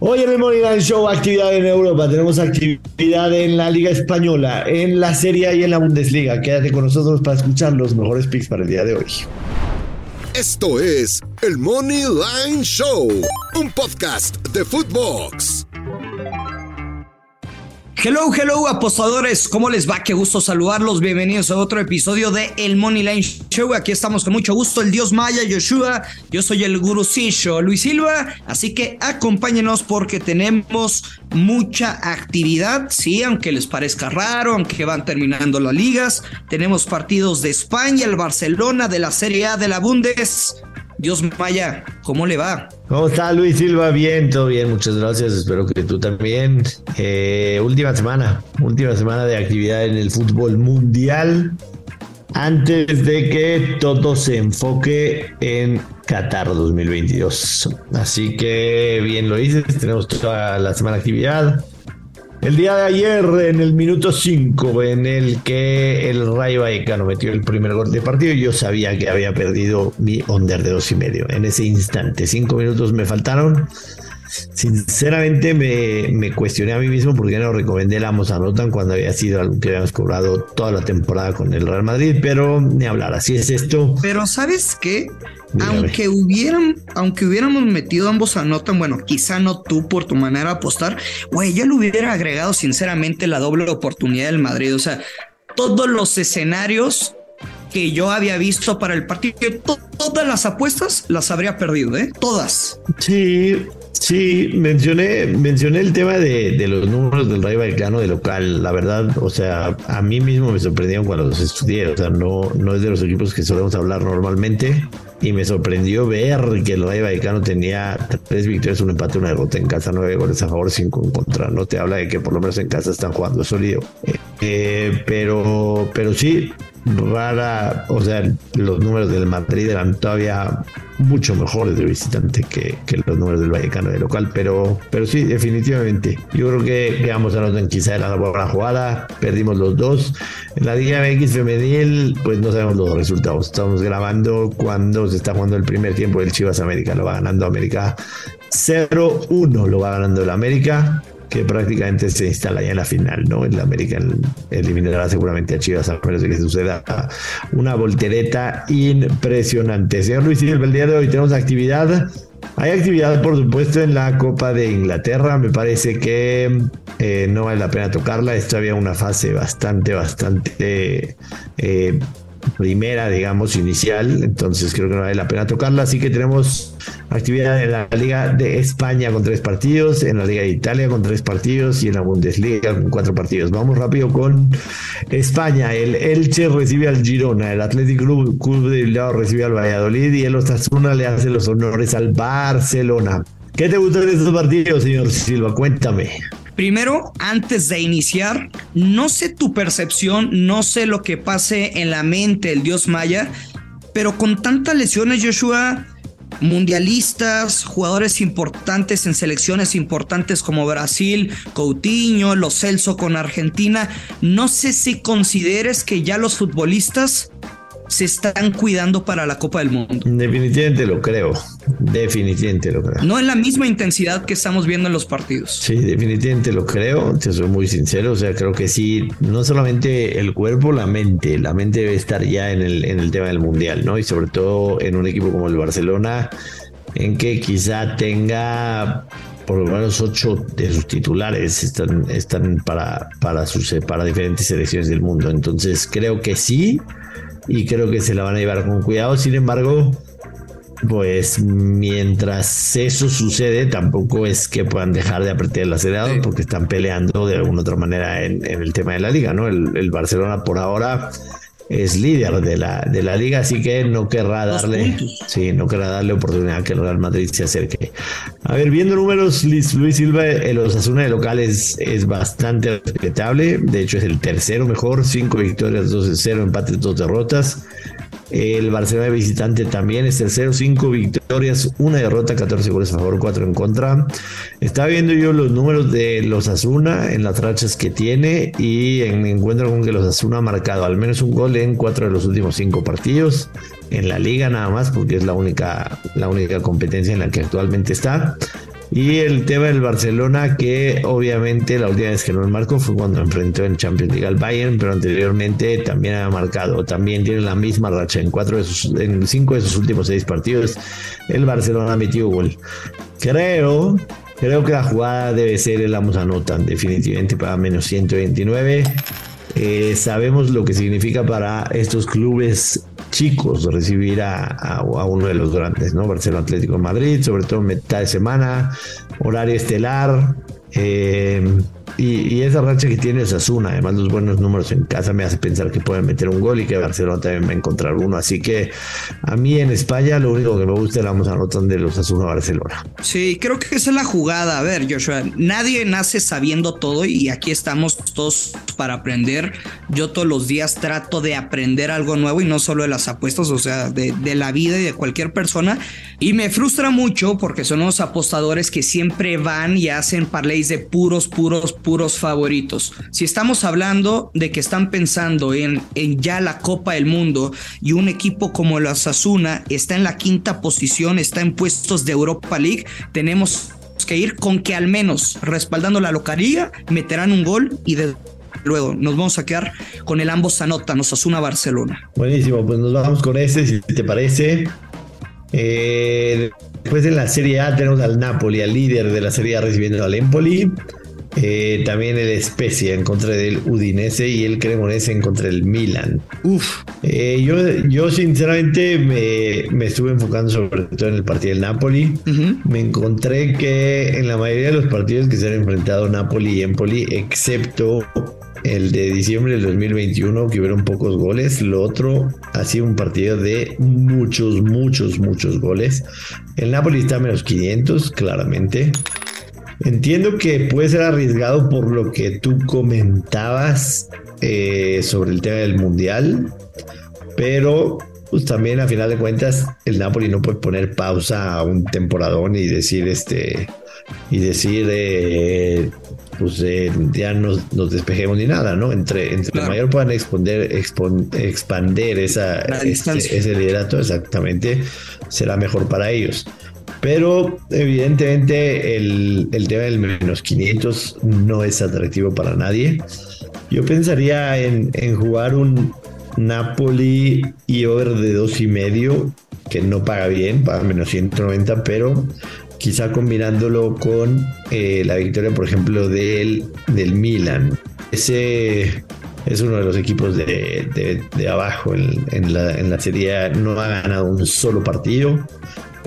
Hoy en el Moneyline Show, actividad en Europa. Tenemos actividad en la Liga Española, en la Serie y en la Bundesliga. Quédate con nosotros para escuchar los mejores picks para el día de hoy. Esto es el Money Line Show, un podcast de Footbox. Hello, hello, apostadores. ¿Cómo les va? Qué gusto saludarlos. Bienvenidos a otro episodio de El Money Line Show. Aquí estamos con mucho gusto. El Dios Maya, Yoshua. Yo soy el gurucillo, Luis Silva. Así que acompáñenos porque tenemos mucha actividad. Sí, aunque les parezca raro, aunque van terminando las ligas. Tenemos partidos de España, el Barcelona, de la Serie A, de la Bundes. Dios Maya, ¿cómo le va? ¿Cómo está Luis Silva? Bien, todo bien, muchas gracias. Espero que tú también. Eh, última semana, última semana de actividad en el fútbol mundial. Antes de que todo se enfoque en Qatar 2022. Así que bien lo dices, tenemos toda la semana de actividad. El día de ayer, en el minuto 5, en el que el Rayo Vallecano metió el primer gol de partido, yo sabía que había perdido mi under de dos y medio. En ese instante, cinco minutos me faltaron. Sinceramente me, me, cuestioné a mí mismo porque no recomendé la Anotan cuando había sido algo que habíamos cobrado toda la temporada con el Real Madrid, pero ni hablar, así es esto. Pero ¿sabes qué? Aunque hubieran, aunque hubiéramos metido ambos anotan, bueno, quizá no tú por tu manera de apostar, güey, yo le hubiera agregado sinceramente la doble oportunidad del Madrid. O sea, todos los escenarios que yo había visto para el partido, todas las apuestas las habría perdido, ¿eh? Todas. Sí, Sí, mencioné, mencioné el tema de, los números del Rayo Vallecano de local. La verdad, o sea, a mí mismo me sorprendieron cuando los estudié. O sea, no, no es de los equipos que solemos hablar normalmente. Y me sorprendió ver que el Rayo Vallecano tenía tres victorias, un empate, una derrota en casa, nueve goles a favor, cinco en contra. No te habla de que por lo menos en casa están jugando sólido. Eh, pero, pero sí, rara, o sea, los números del Madrid eran todavía mucho mejores de visitante que, los números del Vallecano de local, pero, pero sí, definitivamente. Yo creo que, que ambos anotan quizá era la buena jugada, perdimos los dos. En la Liga MX femenil, pues no sabemos los resultados. Estamos grabando cuando se está jugando el primer tiempo del Chivas América, lo va ganando América 0-1, lo va ganando el América que prácticamente se instala ya en la final, ¿no? En la América eliminará seguramente a Chivas a menos de que suceda una voltereta impresionante. Señor Luis Silva, el día de hoy tenemos actividad. Hay actividad, por supuesto, en la Copa de Inglaterra. Me parece que eh, no vale la pena tocarla. Es todavía una fase bastante, bastante eh, primera, digamos, inicial, entonces creo que no vale la pena tocarla. Así que tenemos actividad en la Liga de España con tres partidos, en la Liga de Italia con tres partidos y en la Bundesliga con cuatro partidos. Vamos rápido con España. El Elche recibe al Girona, el Athletic Club, Club de Bilbao recibe al Valladolid y el Osasuna le hace los honores al Barcelona. ¿Qué te gustan de estos partidos, señor Silva? Cuéntame. Primero, antes de iniciar, no sé tu percepción, no sé lo que pase en la mente del dios maya, pero con tantas lesiones, Joshua, mundialistas, jugadores importantes en selecciones importantes como Brasil, Coutinho, Los Celso con Argentina, no sé si consideres que ya los futbolistas se están cuidando para la Copa del Mundo. Definitivamente lo creo. Definitivamente lo creo. No en la misma intensidad que estamos viendo en los partidos. Sí, definitivamente lo creo. Te soy muy sincero. O sea, creo que sí, no solamente el cuerpo, la mente. La mente debe estar ya en el, en el tema del mundial, ¿no? Y sobre todo en un equipo como el Barcelona, en que quizá tenga por lo menos ocho de sus titulares están, están para, para, sus, para diferentes selecciones del mundo. Entonces creo que sí, y creo que se la van a llevar con cuidado. Sin embargo, pues mientras eso sucede, tampoco es que puedan dejar de apretar el acelerador porque están peleando de alguna otra manera en, el tema de la liga, ¿no? El, Barcelona por ahora es líder de la, de la liga, así que no querrá darle, sí, no querrá darle oportunidad a que el Real Madrid se acerque. A ver, viendo números, Luis, Luis Silva, el Osasuna de local es, es bastante respetable, de hecho es el tercero mejor, cinco victorias, dos de cero, empates, dos derrotas. El Barcelona visitante también es tercero, cinco victorias, una derrota, 14 goles a favor, 4 en contra. Estaba viendo yo los números de los Asuna en las rachas que tiene y me encuentro con que los Asuna ha marcado al menos un gol en cuatro de los últimos cinco partidos en la liga nada más porque es la única, la única competencia en la que actualmente está. Y el tema del Barcelona, que obviamente la última vez que no marcó fue cuando enfrentó en Champions League al Bayern, pero anteriormente también ha marcado. También tiene la misma racha en cuatro de sus, en cinco de sus últimos seis partidos. El Barcelona ha metido gol. Creo, creo que la jugada debe ser el Amos anotan, definitivamente para menos 129. Eh, sabemos lo que significa para estos clubes chicos recibir a, uno de los grandes, ¿no? Barcelona Atlético Madrid, sobre todo en mitad de semana, horario estelar. Eh, y, esa racha que tiene Osasuna, además los buenos números en casa me hace pensar que pueden meter un gol y que Barcelona también va a encontrar uno. Así que a mí en España lo único que me gusta es la vamos a anotar de los Osasuna Barcelona. Sí, creo que esa es la jugada. A ver, Joshua, nadie nace sabiendo todo y aquí estamos todos para aprender. Yo todos los días trato de aprender algo nuevo y no solo de las apuestas, o sea, de, la vida y de cualquier persona. Y me frustra mucho porque son los apostadores que siempre van y hacen parlays de puros, puros, puros favoritos. Si estamos hablando de que están pensando en, en ya la Copa del Mundo y un equipo como la Sasuna está en la quinta posición, está en puestos de Europa League, tenemos que ir con que al menos respaldando la localía meterán un gol y de luego nos vamos a quedar con el ambos anotan, Osasuna Barcelona. Buenísimo, pues nos vamos con ese, si te parece. Eh, después en la Serie A tenemos al Napoli, al líder de la Serie A recibiendo al Empoli. Eh, también el Spezia en contra del Udinese y el Cremonese en contra del Milan. Uf. Eh, yo, yo sinceramente me, estuve enfocando sobre todo en el partido del Napoli. Me encontré que en la mayoría de los partidos que se han enfrentado Napoli y Empoli, excepto el de diciembre del 2021, que hubieron pocos goles. Lo otro ha sido un partido de muchos, muchos, muchos goles. El Napoli está a menos 500, claramente. Entiendo que puede ser arriesgado por lo que tú comentabas eh, sobre el tema del mundial, pero pues también a final de cuentas el Napoli no puede poner pausa a un temporadón y decir este y decir eh, pues eh, ya nos, nos, despejemos ni nada, ¿no? Entre, entre mayor puedan exponer, expander esa, ese, ese liderato, exactamente, será mejor para ellos. Pero evidentemente el, tema del menos 500 no es atractivo para nadie. Yo pensaría en, jugar un Napoli y over de dos y medio, que no paga bien, paga menos 190, pero quizá combinándolo con eh, la victoria, por ejemplo, del, del Milan. Ese es uno de los equipos de, abajo en, la, en la serie. No ha ganado un solo partido.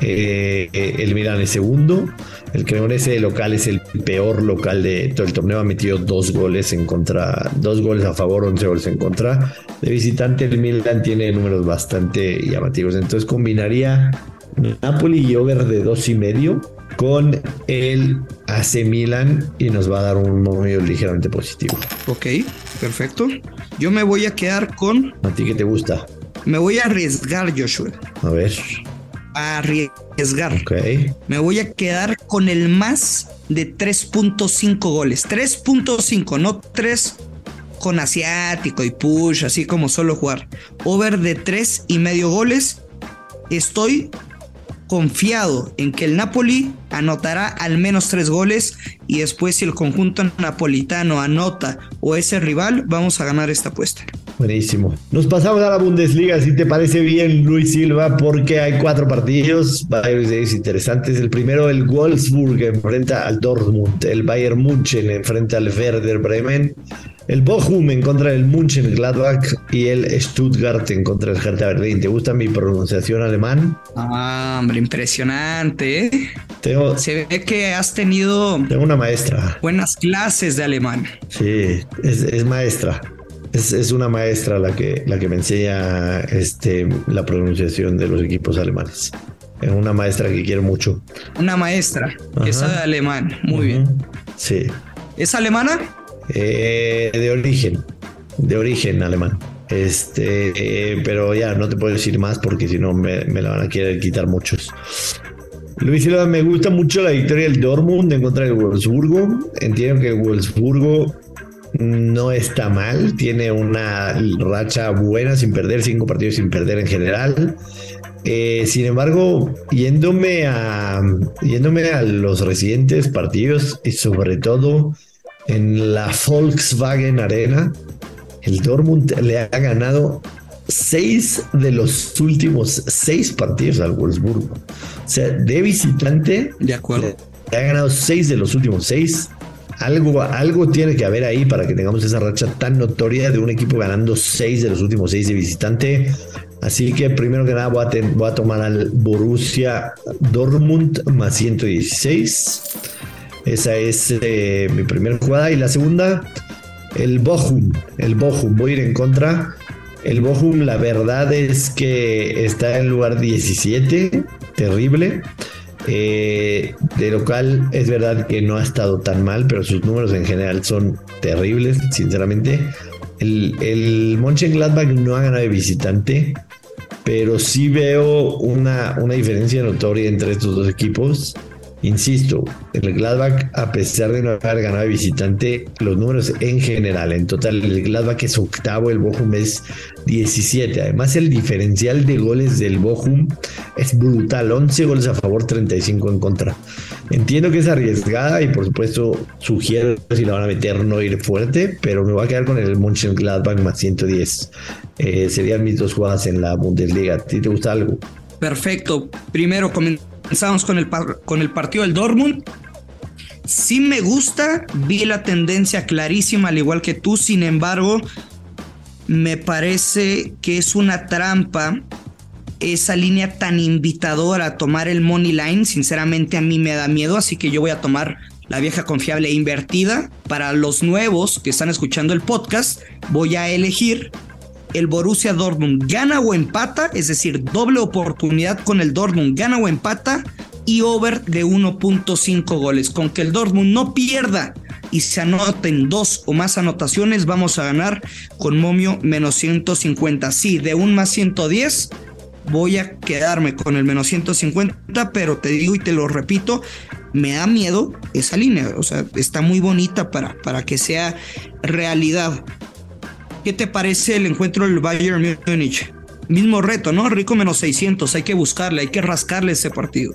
Eh, el Milan es segundo. El Cremonese local es el peor local de todo el torneo. Ha metido dos goles en contra, dos goles a favor, once goles en contra. De visitante, el Milan tiene números bastante llamativos. Entonces combinaría Napoli y over de dos y medio con el AC Milan y nos va a dar un momento ligeramente positivo. Ok, perfecto. Yo me voy a quedar con. ¿A ti qué te gusta? Me voy a arriesgar, Joshua. A ver arriesgar. Me voy a quedar con el más de 3.5 goles. 3.5, no 3 con asiático y push, así como solo jugar. Over de 3 y medio goles. Estoy confiado en que el Napoli anotará al menos 3 goles y después si el conjunto napolitano anota o ese rival, vamos a ganar esta apuesta. Buenísimo. Nos pasamos a la Bundesliga, si te parece bien, Luis Silva, porque hay cuatro partidos, varios interesantes. El primero, el Wolfsburg enfrenta al Dortmund, el Bayern München enfrenta al Werder Bremen, el Bochum en contra del München Gladbach y el Stuttgart en contra del Hertha Berlín. ¿Te gusta mi pronunciación alemán? Ah, hombre, impresionante. ¿eh? Se ve que has tenido... Tengo una maestra. Buenas clases de alemán. Sí, es maestra. Es, una maestra la que, la que me enseña este, la pronunciación de los equipos alemanes. Es una maestra que quiero mucho. Una maestra que sabe alemán. Muy bien. Sí. ¿Es alemana? Eh, de origen. De origen alemán. Este, eh, pero ya no te puedo decir más porque si no me, me, la van a querer quitar muchos. Luis Silva, me gusta mucho la victoria del Dortmund en contra del Wolfsburgo. Entiendo que el Wolfsburgo no está mal, tiene una racha buena sin perder, cinco partidos sin perder en general. Eh, sin embargo, yéndome a, yéndome a los recientes partidos y sobre todo en la Volkswagen Arena, el Dortmund le ha ganado seis de los últimos seis partidos al Wolfsburgo. O sea, de visitante, de acuerdo. Le ha ganado seis de los últimos seis. Algo, algo tiene que haber ahí para que tengamos esa racha tan notoria de un equipo ganando seis de los últimos seis de visitante. Así que primero que nada voy a, tomar al Borussia Dortmund más 116. Esa es eh, mi primera jugada. Y la segunda, el Bochum. El Bochum. Voy a ir en contra. El Bochum, la verdad es que está en lugar 17. Terrible. Eh, de local es verdad que no ha estado tan mal, pero sus números en general son terribles, sinceramente. El, el Mönchengladbach no ha ganado de visitante, pero sí veo una, una diferencia notoria entre estos dos equipos. Insisto, el Gladbach, a pesar de no haber ganado de visitante, los números en general, en total, el Gladbach es octavo, el Bochum es 17. Además, el diferencial de goles del Bochum es brutal: 11 goles a favor, 35 en contra. Entiendo que es arriesgada y, por supuesto, sugiero si la van a meter no ir fuerte, pero me voy a quedar con el Mönchengladbach más 110. Eh, serían mis dos jugadas en la Bundesliga. ¿A ti te gusta algo? Perfecto. Primero, comenzamos con el, con el partido del Dortmund. Sí me gusta, vi la tendencia clarísima, al igual que tú, sin embargo, me parece que es una trampa esa línea tan invitadora a tomar el money line. Sinceramente a mí me da miedo, así que yo voy a tomar la vieja confiable e invertida. Para los nuevos que están escuchando el podcast, voy a elegir el Borussia Dortmund gana o empata, es decir, doble oportunidad con el Dortmund gana o empata y over de 1.5 goles. Con que el Dortmund no pierda y se anoten dos o más anotaciones, vamos a ganar con momio menos 150. Sí, de un más 110 voy a quedarme con el menos 150, pero te digo y te lo repito, me da miedo esa línea. O sea, está muy bonita para, para que sea realidad. ¿Qué te parece el encuentro del Bayern Múnich? Mismo reto, ¿no? Rico menos 600, hay que buscarle, hay que rascarle ese partido.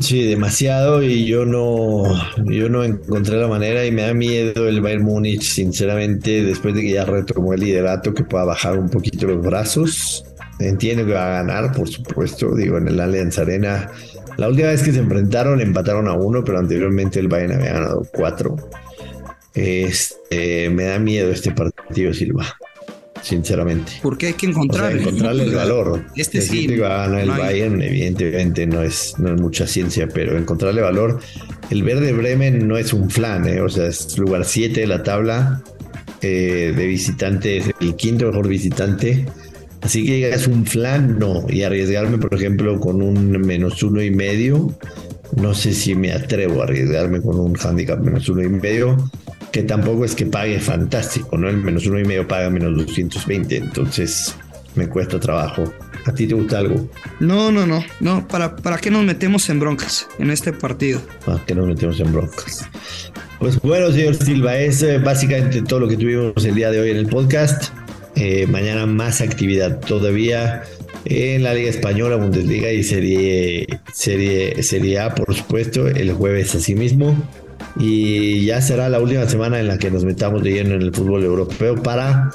Sí, demasiado y yo no, yo no encontré la manera y me da miedo el Bayern Múnich, sinceramente, después de que ya retomó el liderato, que pueda bajar un poquito los brazos. Entiendo que va a ganar, por supuesto, digo, en el Allianz Arena. La última vez que se enfrentaron empataron a uno, pero anteriormente el Bayern había ganado cuatro. Este, me da miedo este partido, Silva. Sinceramente. Porque hay que encontrarle, encontrarle el valor. Este sí. el Bayern, evidentemente no es, no es mucha ciencia, pero encontrarle valor. El verde Bremen no es un flan, ¿eh? o sea, es lugar 7 de la tabla eh, de visitantes, el quinto mejor visitante. Así que es un flan, no. Y arriesgarme, por ejemplo, con un menos uno y medio, no sé si me atrevo a arriesgarme con un handicap menos uno y medio que tampoco es que pague fantástico, ¿no? El menos uno y medio paga menos 220, entonces me cuesta trabajo. ¿A ti te gusta algo? No, no, no, no. ¿Para, para qué nos metemos en broncas en este partido? ¿Para qué nos metemos en broncas? Pues bueno, señor Silva, es eh, básicamente todo lo que tuvimos el día de hoy en el podcast. Eh, mañana más actividad todavía en la Liga Española, Bundesliga y Serie, serie, serie A, por supuesto, el jueves así mismo y ya será la última semana en la que nos metamos de lleno en el fútbol europeo para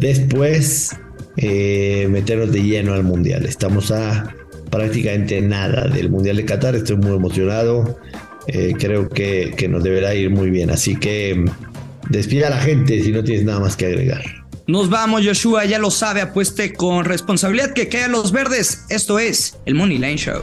después eh, meternos de lleno al mundial. Estamos a prácticamente nada del mundial de Qatar, estoy muy emocionado, eh, creo que, que nos deberá ir muy bien, así que mm, despida a la gente si no tienes nada más que agregar. Nos vamos, Joshua, ya lo sabe, apueste con responsabilidad que caen los verdes. Esto es el Money Show.